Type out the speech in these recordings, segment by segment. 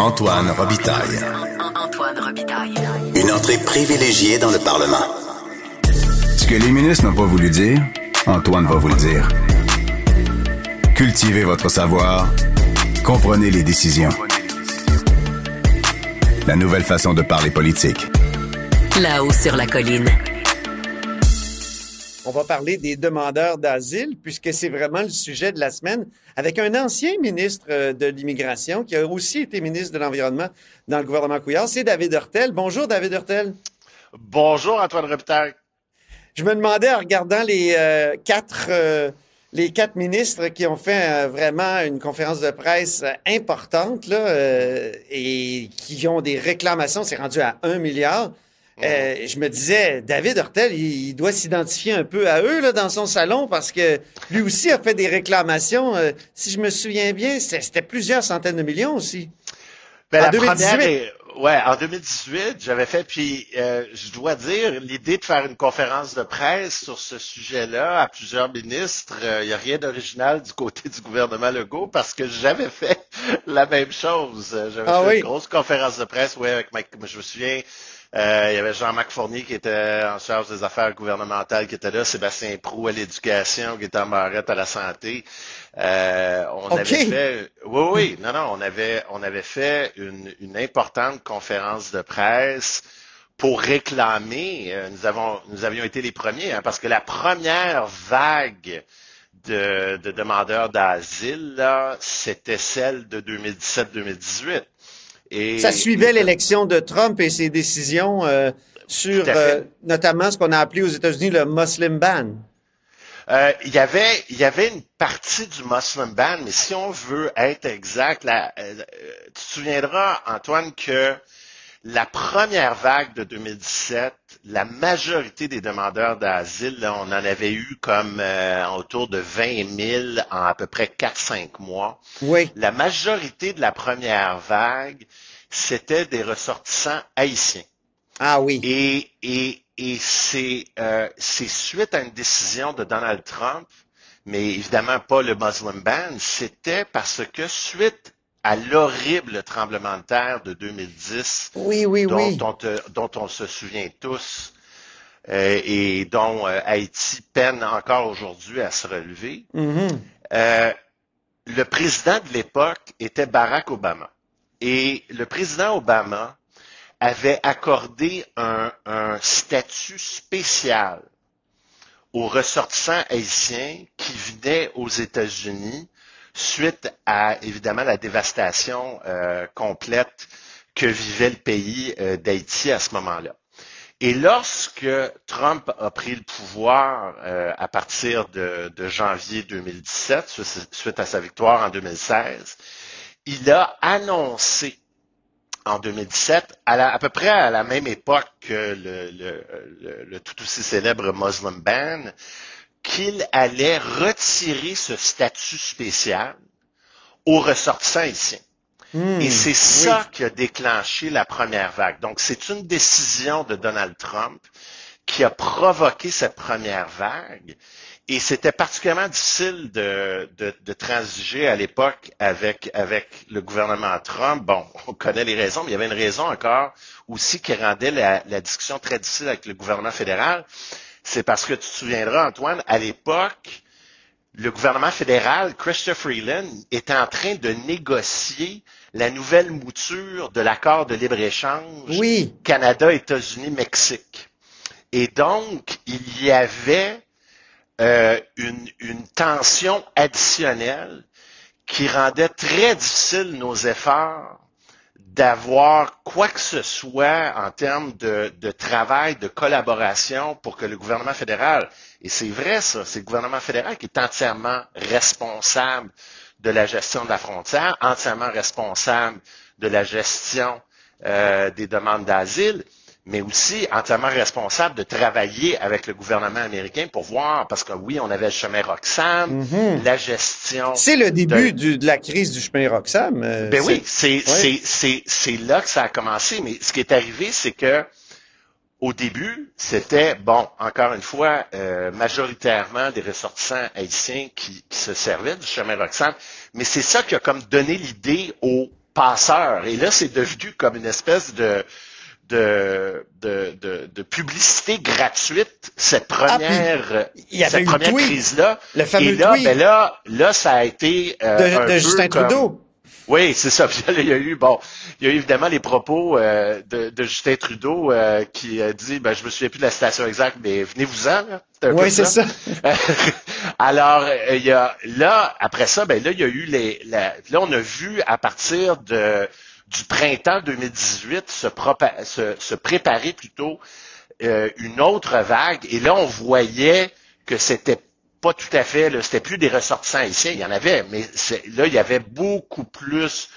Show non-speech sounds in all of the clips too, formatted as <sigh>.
Antoine Robitaille. Antoine Robitaille. Une entrée privilégiée dans le Parlement. Ce que les ministres n'ont pas voulu dire, Antoine va vous le dire. Cultivez votre savoir. Comprenez les décisions. La nouvelle façon de parler politique. Là-haut sur la colline. On va parler des demandeurs d'asile, puisque c'est vraiment le sujet de la semaine, avec un ancien ministre euh, de l'Immigration qui a aussi été ministre de l'Environnement dans le gouvernement Couillard. C'est David Hurtel. Bonjour, David Hurtel. Bonjour, Antoine Robitaille. Je me demandais, en regardant les euh, quatre... euh, les quatre ministres qui ont fait euh, vraiment une conférence de presse importante là, et qui ont des réclamations, c'est rendu à un milliard. Euh, je me disais, David Hurtel, il, il doit s'identifier un peu à eux là, dans son salon parce que lui aussi a fait des réclamations. euh, si je me souviens bien, c'était c'était plusieurs centaines de millions aussi. Ben, En la 2018. première est- ouais, en 2018, j'avais fait, puis euh, je dois dire, l'idée de faire une conférence de presse sur ce sujet-là à plusieurs ministres, il n'y a rien d'original du côté du gouvernement Legault parce que j'avais fait <laughs> la même chose. J'avais Ah fait oui? une grosse conférence de presse, ouais, avec Mike, je me souviens, euh, il y avait Jean-Marc Fournier qui était en charge des affaires gouvernementales qui était là, Sébastien Prou à l'éducation, Gaétan Barrette à la santé. Euh, on avait fait, oui, oui, non, non, on avait, on avait fait une, une importante conférence de presse pour réclamer. euh, nous avons, nous avions été les premiers, hein, parce que la première vague de, de demandeurs d'asile, c'était celle de 2017-2018. Et Ça suivait l'élection de Trump et ses décisions euh, sur euh, notamment ce qu'on a appelé aux États-Unis le Muslim ban. Euh, il y avait, il y avait une partie du Muslim ban, mais si on veut être exact, euh, euh, tu te souviendras, Antoine, que la première vague de 2017, la majorité des demandeurs d'asile, on en avait eu comme euh, autour de 20 000 en à peu près 4-5 mois. Oui. La majorité de la première vague, c'était des ressortissants haïtiens. Ah oui. Et, et, et c'est euh, c'est suite à une décision de Donald Trump, mais évidemment pas le Muslim ban, c'était parce que suite à l'horrible tremblement de terre de 2010, Oui, oui, dont, oui. dont, dont on se souvient tous, euh, et dont euh, Haïti peine encore aujourd'hui à se relever, Mhm. euh, le président de l'époque était Barack Obama. Et le président Obama avait accordé un, un statut spécial aux ressortissants haïtiens qui venaient aux États-Unis suite à, évidemment, la dévastation euh, complète que vivait le pays euh, d'Haïti à ce moment-là. Et lorsque Trump a pris le pouvoir euh, à partir de, janvier 2017, su- suite à sa victoire en 2016, il a annoncé en 2017, à, peu près à la même époque que le- le tout aussi célèbre Muslim ban, qu'il allait retirer ce statut spécial aux ressortissants haïtiens. Hmm. Et c'est ça qui a déclenché la première vague. Donc, c'est une décision de Donald Trump qui a provoqué cette première vague. Et c'était particulièrement difficile de, de, de transiger à l'époque avec, avec le gouvernement Trump. Bon, <laughs> on connaît les raisons, mais il y avait une raison encore aussi qui rendait la, la discussion très difficile avec le gouvernement fédéral. C'est parce que tu te souviendras, Antoine, à l'époque, le gouvernement fédéral, Christopher Freeland, était en train de négocier la nouvelle mouture de l'accord de libre-échange Oui. Canada, États-Unis, Mexique. Et donc, il y avait euh, une, une tension additionnelle qui rendait très difficile nos efforts d'avoir quoi que ce soit en termes de, travail, de collaboration pour que le gouvernement fédéral, et c'est vrai ça, c'est le gouvernement fédéral qui est entièrement responsable de la gestion de la frontière, entièrement responsable de la gestion euh, des demandes d'asile, mais aussi entièrement responsable de travailler avec le gouvernement américain pour voir, parce que oui, on avait le chemin Roxham, la gestion. C'est le début de- du- de la crise du chemin Roxham. euh, ben oui, c'est Ouais. là que ça a commencé. Mais ce qui est arrivé, c'est que au début, c'était bon, encore une fois, euh, majoritairement des ressortissants haïtiens qui, qui se servaient du chemin Roxham. Mais c'est ça qui a comme donné l'idée aux passeurs. Et là, c'est devenu comme une espèce de, de, de, de, de publicité gratuite, cette première, Ah, il y avait cette eu le première crise-là. le fameux Et là, tweet. ben là, là, ça a été euh, de, un de peu Justin comme- Trudeau. oui, c'est ça. <laughs> Puis là, il y a eu, bon, il y a eu évidemment les propos euh, de, de Justin Trudeau euh, qui a dit, ben, je me souviens plus de la citation exacte, mais venez-vous-en, Oui, c'est ça. <laughs> Alors, euh, il y a, là, après ça, ben là, il y a eu les, la- là, on a vu à partir de, du printemps 2018 se, propa- se, se préparer plutôt euh, une autre vague. Et là, on voyait que c'était pas tout à fait, c'était plus des ressortissants haïtiens, il y en avait, mais là, il y avait beaucoup plus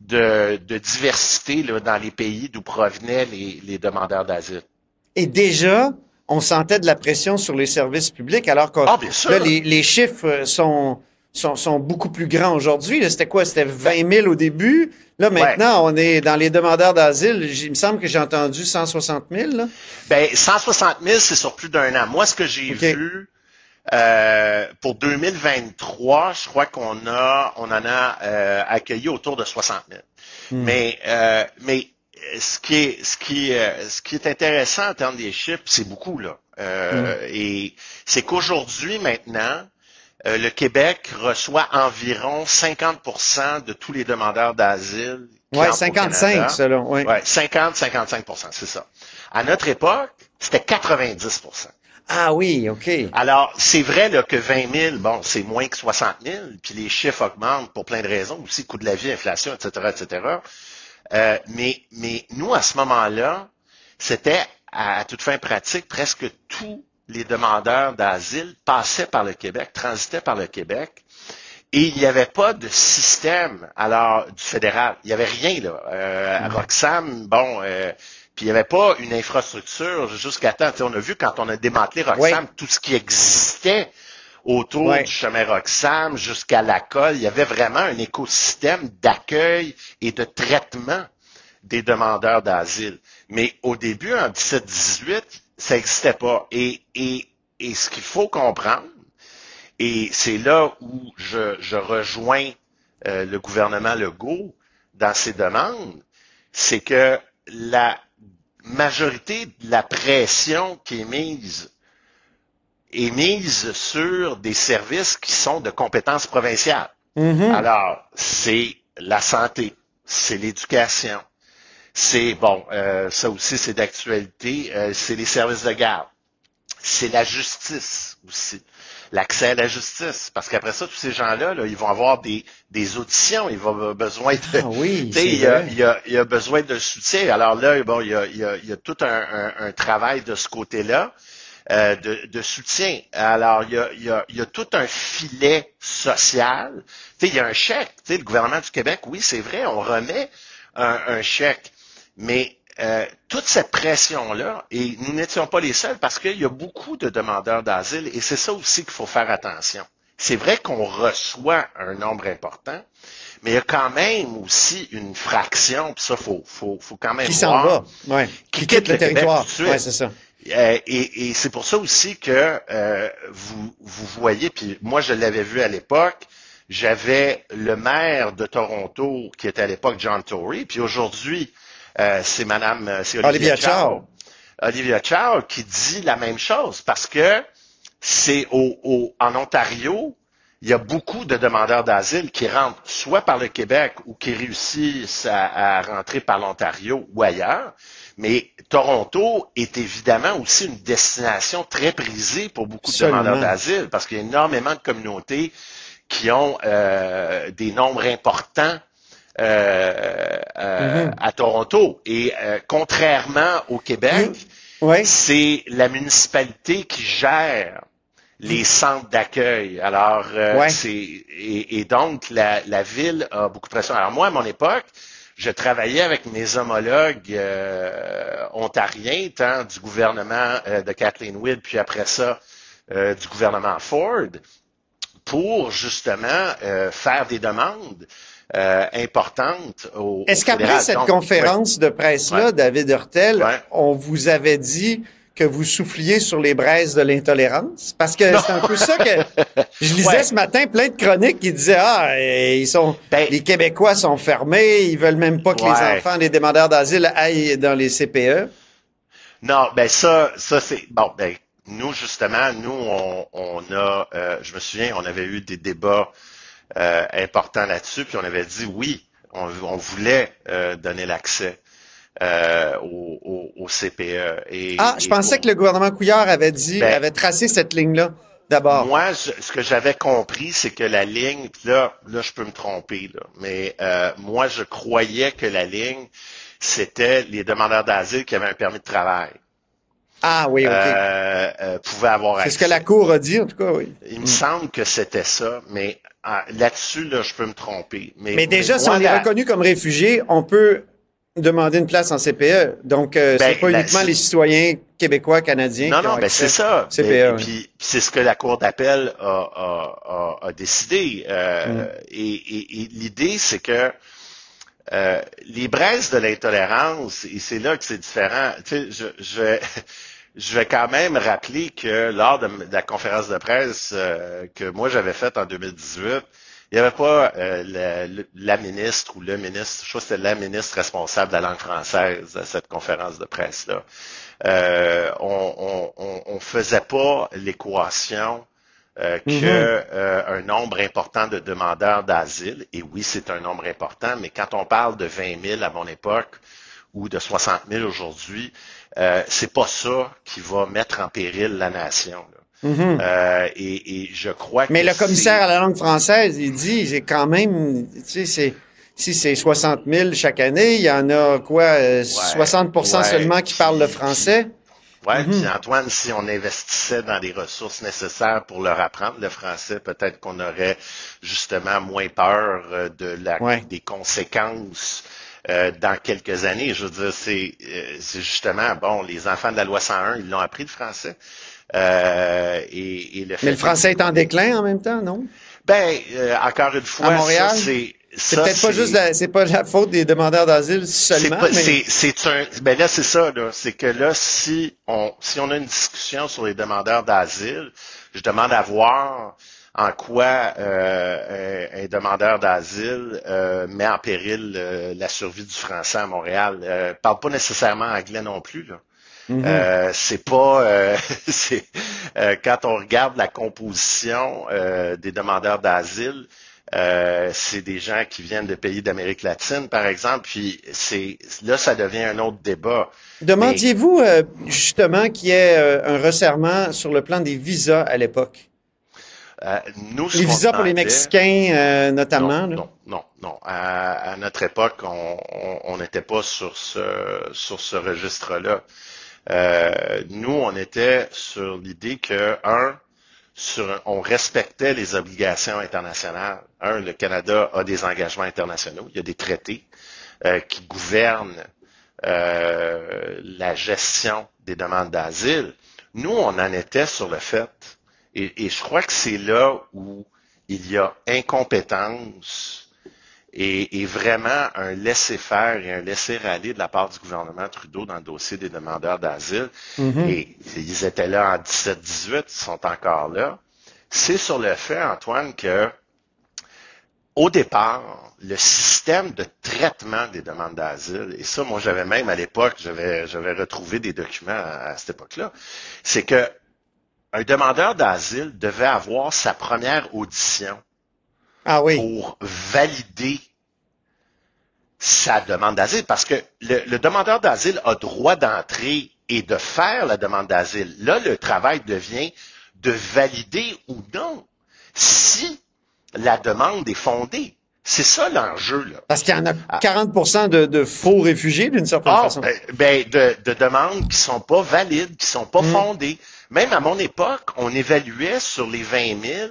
de, de diversité là, dans les pays d'où provenaient les, les demandeurs d'asile. Et déjà, on sentait de la pression sur les services publics, alors que Ah, les chiffres euh, sont, sont, sont beaucoup plus grands aujourd'hui. C'était quoi? C'était 20 000 au début. Là, maintenant, on est dans les demandeurs d'asile. Il me semble que j'ai entendu 160 000. Là. Ben, 160 000, c'est sur plus d'un an. Moi, ce que j'ai vu euh, pour 2023, je crois qu'on a, on en a euh, accueilli autour de 60 000. Mais, euh, mais euh, ce qui est, ce qui, euh, ce qui est intéressant en termes des chiffres, c'est beaucoup là. Euh, Et c'est qu'aujourd'hui, maintenant, euh, le Québec reçoit environ 50% de tous les demandeurs d'asile. au 55, Canada. ça, là. Ouais. Ouais, 50-55% c'est ça. À notre époque, c'était 90% Ah oui, OK. Alors, c'est vrai là, que 20 000, bon, c'est moins que 60 000, puis les chiffres augmentent pour plein de raisons, aussi coût de la vie, inflation, etc., etc. Euh, mais, mais nous, à ce moment-là, c'était, à, à toute fin pratique, presque tous les demandeurs d'asile passaient par le Québec, transitaient par le Québec, et il n'y avait pas de système, alors, du fédéral. Il n'y avait rien, là. Euh, à Roxham, bon, euh, puis il n'y avait pas une infrastructure jusqu'à temps. On a vu quand on a démantelé Roxham, tout ce qui existait autour du chemin Roxham jusqu'à la colle. Il y avait vraiment un écosystème d'accueil et de traitement des demandeurs d'asile. Mais au début, en 17-18, ça n'existait pas. Et, et, et ce qu'il faut comprendre, et c'est là où je, je rejoins euh, le gouvernement Legault dans ses demandes, c'est que la majorité de la pression qui est mise est mise sur des services qui sont de compétences provinciales. Mhm. Alors, c'est la santé, c'est l'éducation, c'est, bon, euh, ça aussi c'est d'actualité, euh, c'est les services de garde, c'est la justice aussi, l'accès à la justice, parce qu'après ça, tous ces gens-là, là, ils vont avoir des, des auditions, ils vont avoir besoin de... Ah oui, il y, a, il, y a, il y a besoin de soutien. Alors là, bon, il y a, il y a, il y a tout un, un- un travail de ce côté-là. euh, de, de soutien. Alors, il y, a, y a, y a tout un filet social. Il y a un chèque. Le gouvernement du Québec, oui, c'est vrai, on remet un, un chèque. Mais euh, toute cette pression-là, et nous n'étions pas les seuls parce qu'il y a beaucoup de demandeurs d'asile et c'est ça aussi qu'il faut faire attention. C'est vrai qu'on reçoit un nombre important, mais il y a quand même aussi une fraction, puis ça, faut, faut, faut quand même Qui s'en va. Ouais. Qui Qui quitte quitte le territoire. Ouais, c'est ça. euh, et et c'est pour ça aussi que euh, vous, vous voyez, puis moi je l'avais vu à l'époque, j'avais le maire de Toronto qui était à l'époque John Tory, puis aujourd'hui euh, c'est Madame euh, c'est Olivia, Olivia Chow. Olivia Chow qui dit la même chose parce que c'est au, au- en Ontario, il y a beaucoup de demandeurs d'asile qui rentrent soit par le Québec ou qui réussissent à, à rentrer par l'Ontario ou ailleurs. Mais Toronto est évidemment aussi une destination très prisée pour beaucoup de demandeurs d'asile parce qu'il y a énormément de communautés qui ont euh, des nombres importants euh, euh, Mhm. à Toronto. Et euh, contrairement au Québec, Ouais. c'est la municipalité qui gère les centres d'accueil. Alors, euh, Ouais. c'est et, et donc la, la ville a beaucoup de pression. Alors moi, à mon époque, je travaillais avec mes homologues euh, ontariens, tant du gouvernement euh, de Kathleen Wood, puis après ça euh, du gouvernement Ford, pour justement euh, faire des demandes euh, au, Est-ce qu'après cette Donc, conférence de presse-là, Ouais. David Hurtel, Ouais. on vous avait dit que vous souffliez sur les braises de l'intolérance? Parce que c'est un peu ça que <laughs> je lisais Ouais. ce matin, plein de chroniques qui disaient ah ils sont Ben- les Québécois sont fermés, ils veulent même pas que les enfants des demandeurs d'asile aillent dans les. CPE. Non, ben ça, ça c'est bon. Ben nous justement, nous on, on a, euh, je me souviens, on avait eu des débats euh, importants là-dessus, puis on avait dit oui, on, on voulait euh, donner l'accès euh, au, au, au CPE. Et, Ah, je et pensais que le gouvernement Couillard avait dit, Ben- avait tracé cette ligne-là d'abord. Moi, je- ce que j'avais compris, c'est que la ligne, là, là, je peux me tromper, là, mais euh, moi, je croyais que la ligne, c'était les demandeurs d'asile qui avaient un permis de travail. Ah oui, ok. euh, euh, pouvaient avoir c'est ce que accès. la Cour a dit, en tout cas, oui. Il me semble que c'était ça, mais ah, là-dessus, là, je peux me tromper. Mais, Mais déjà, si moi, on est reconnu comme réfugié, on peut demander une place en CPE. Donc, euh, Ben, c'est pas uniquement les citoyens québécois, canadiens Non, qui ont non, ben accès c'est ça. CPE. Mais- oui. Puis, c'est ce que la Cour d'appel a, a, a, a décidé. Euh, Mm. Et, et- et l'idée, c'est que les braises de l'intolérance, et c'est là que c'est différent. Tu sais, je, je, je vais quand même rappeler que lors de, de la conférence de presse euh, que moi j'avais faite en 2018, il n'y avait pas euh, la, ministre ou le ministre, je crois que c'était la ministre responsable de la langue française à cette conférence de presse-là. Euh, on, on faisait pas l'équation euh, que Mhm. euh, un nombre important de demandeurs d'asile, et oui, c'est un nombre important, mais quand on parle de 20 000 à mon époque ou de 60 000 aujourd'hui, euh, c'est pas ça qui va mettre en péril la nation. là. Mhm. Euh, et, et je crois que Mais le commissaire à la langue française, il dit, c'est quand même, tu sais, si c'est 60 000 chaque année, il y en a quoi, euh, 60 ouais, seulement qui parlent le français? Mhm. puis Antoine, si on investissait dans des ressources nécessaires pour leur apprendre le français, peut-être qu'on aurait justement moins peur euh, de la, Ouais. des conséquences euh, dans quelques années. Je veux dire, c'est euh, c'est justement, bon, les enfants de la loi 101, ils l'ont appris le français. Euh, et, et le Mais le français est en déclin en même temps, non? Ben, euh, encore une fois, À Montréal? c'est... C'est peut-être pas juste la, c'est pas la faute des demandeurs d'asile seulement, c'est- c'est un, ben là, c'est ça, là. C'est que là, si on, si on a une discussion sur les demandeurs d'asile, je demande à voir en quoi euh, un, un demandeur d'asile euh, met en péril euh, la survie du français à Montréal. Euh, parle pas nécessairement anglais non plus, là. Mhm. Euh, c'est pas euh, <laughs> c'est euh, quand on regarde la composition euh, des demandeurs d'asile, euh, c'est des gens qui viennent de pays d'Amérique latine, par exemple, puis c'est là ça devient un autre débat. demandiez-vous euh, justement qu'il y ait euh, un resserrement sur le plan des visas à l'époque? Euh, nous, Les visas pour les Mexicains, euh, notamment. Non, là? non, non, non. À, à notre époque, on n'était pas sur ce sur ce registre-là. Euh, nous, on était sur l'idée que un, sur, on respectait les obligations internationales. Un, le Canada a des engagements internationaux. Il y a des traités euh, qui gouvernent euh, la gestion des demandes d'asile. Nous, on en était sur le fait, et, et je crois que c'est là où il y a incompétence et, et vraiment un laisser-faire et un laisser-aller de la part du gouvernement Trudeau dans le dossier des demandeurs d'asile. Mhm. Et ils étaient là en 17-18, ils sont encore là. C'est sur le fait, Antoine, que au départ, le système de traitement des demandes d'asile, et ça, moi, j'avais même à l'époque, j'avais, j'avais retrouvé des documents à, à cette époque-là, c'est que un demandeur d'asile devait avoir sa première audition Ah oui. pour valider sa demande d'asile, parce que le, le demandeur d'asile a droit d'entrer et de faire la demande d'asile. Là, le travail devient de valider ou non si la demande est fondée. C'est ça l'enjeu, là. Parce qu'il y en a 40 de, de faux réfugiés, d'une certaine Ah, façon. ben, ben, de, de demandes qui sont pas valides, qui sont pas Mm. fondées. Même à mon époque, on évaluait sur les 20 000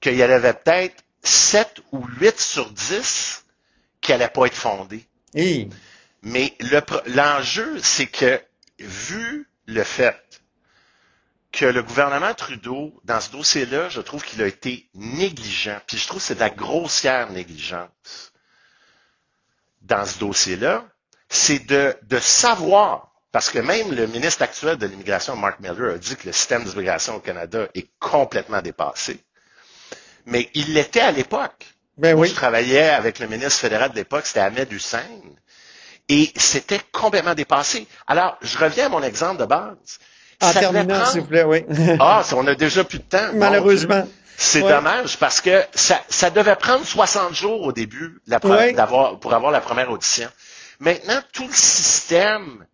qu'il y en avait peut-être 7 ou 8 sur 10 qui n'allaient pas être fondées. Hi. Mais le l'enjeu, c'est que, vu le fait que le gouvernement Trudeau, dans ce dossier-là, je trouve qu'il a été négligent. Puis je trouve que c'est de la grossière négligence dans ce dossier-là. C'est de, de savoir Parce que même le ministre actuel de l'immigration, Mark Miller, a dit que le système d'immigration au Canada est complètement dépassé. Mais il l'était à l'époque. Ben Moi, oui. je travaillais avec le ministre fédéral de l'époque, c'était Ahmed Hussein, et c'était complètement dépassé. Alors, je reviens à mon exemple de base. En Ça terminant, prendre- s'il vous plaît, oui. <laughs> Ah, on a déjà plus de temps. Malheureusement. C'est Ouais. dommage parce que ça, ça devait prendre 60 jours au début la Ouais. pour avoir la première audition. Maintenant, tout le système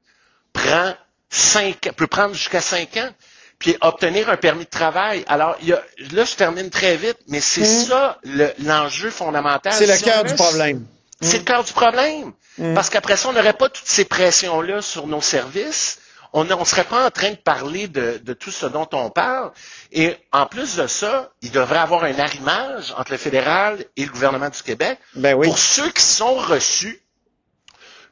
prend cinq, peut prendre jusqu'à 5 ans. Puis obtenir un permis de travail. Alors, il y a, là, je termine très vite, mais c'est ça le- l'enjeu fondamental. Mm. C'est le on cœur du problème. c'est le cœur du problème. Parce qu'après ça, on n'aurait pas toutes ces pressions-là sur nos services. On ne serait pas en train de parler de, de tout ce dont on parle. Et en plus de ça, il devrait y avoir un arrimage entre le fédéral et le gouvernement du Québec Ben oui. pour ceux qui sont reçus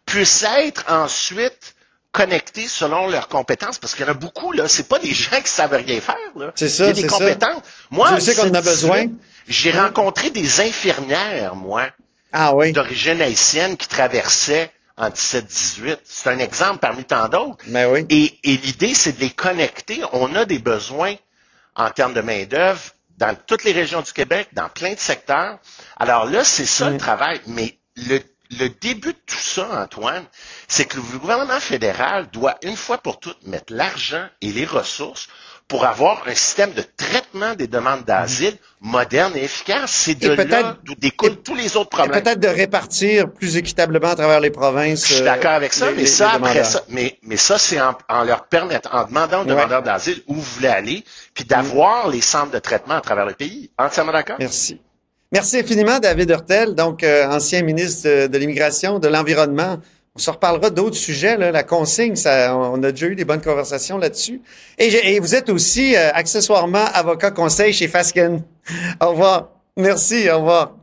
puissent être ensuite connectés selon leurs compétences. Parce qu'il y en a beaucoup, là, c'est pas des gens qui savent rien faire. là. C'est ça, Il y a des ça. compétences. Moi, Dieu sait qu'on a 17, besoin? J'ai rencontré des infirmières, moi, Ah oui. d'origine haïtienne qui traversaient en 17-18. C'est un exemple parmi tant d'autres. Ben oui. Et, et l'idée, c'est de les connecter. On a des besoins en termes de main-d'œuvre dans toutes les régions du Québec, dans plein de secteurs. Alors là, c'est ça Mm. le travail. Mais le, le début de tout ça, Antoine, c'est que le gouvernement fédéral doit une fois pour toutes mettre l'argent et les ressources pour avoir un système de traitement des demandes d'asile moderne et efficace. C'est de là d'où découlent tous les autres problèmes. peut-être de répartir plus équitablement à travers les provinces. Je suis euh, d'accord avec ça, les- mais les- ça, les après ça, mais, mais ça, c'est en, en leur permettant, en demandant aux Ouais. demandeurs d'asile où vous voulez aller, puis d'avoir les centres de traitement à travers le pays. Entièrement d'accord? Merci. Merci infiniment, David Hurtel, donc euh, ancien ministre de, l'Immigration, de l'Environnement. On se reparlera d'autres sujets. Là. La consigne, ça, on a déjà eu des bonnes conversations là-dessus. Et, et vous êtes aussi euh, accessoirement avocat conseil chez Fasken. Au revoir. Merci, au revoir.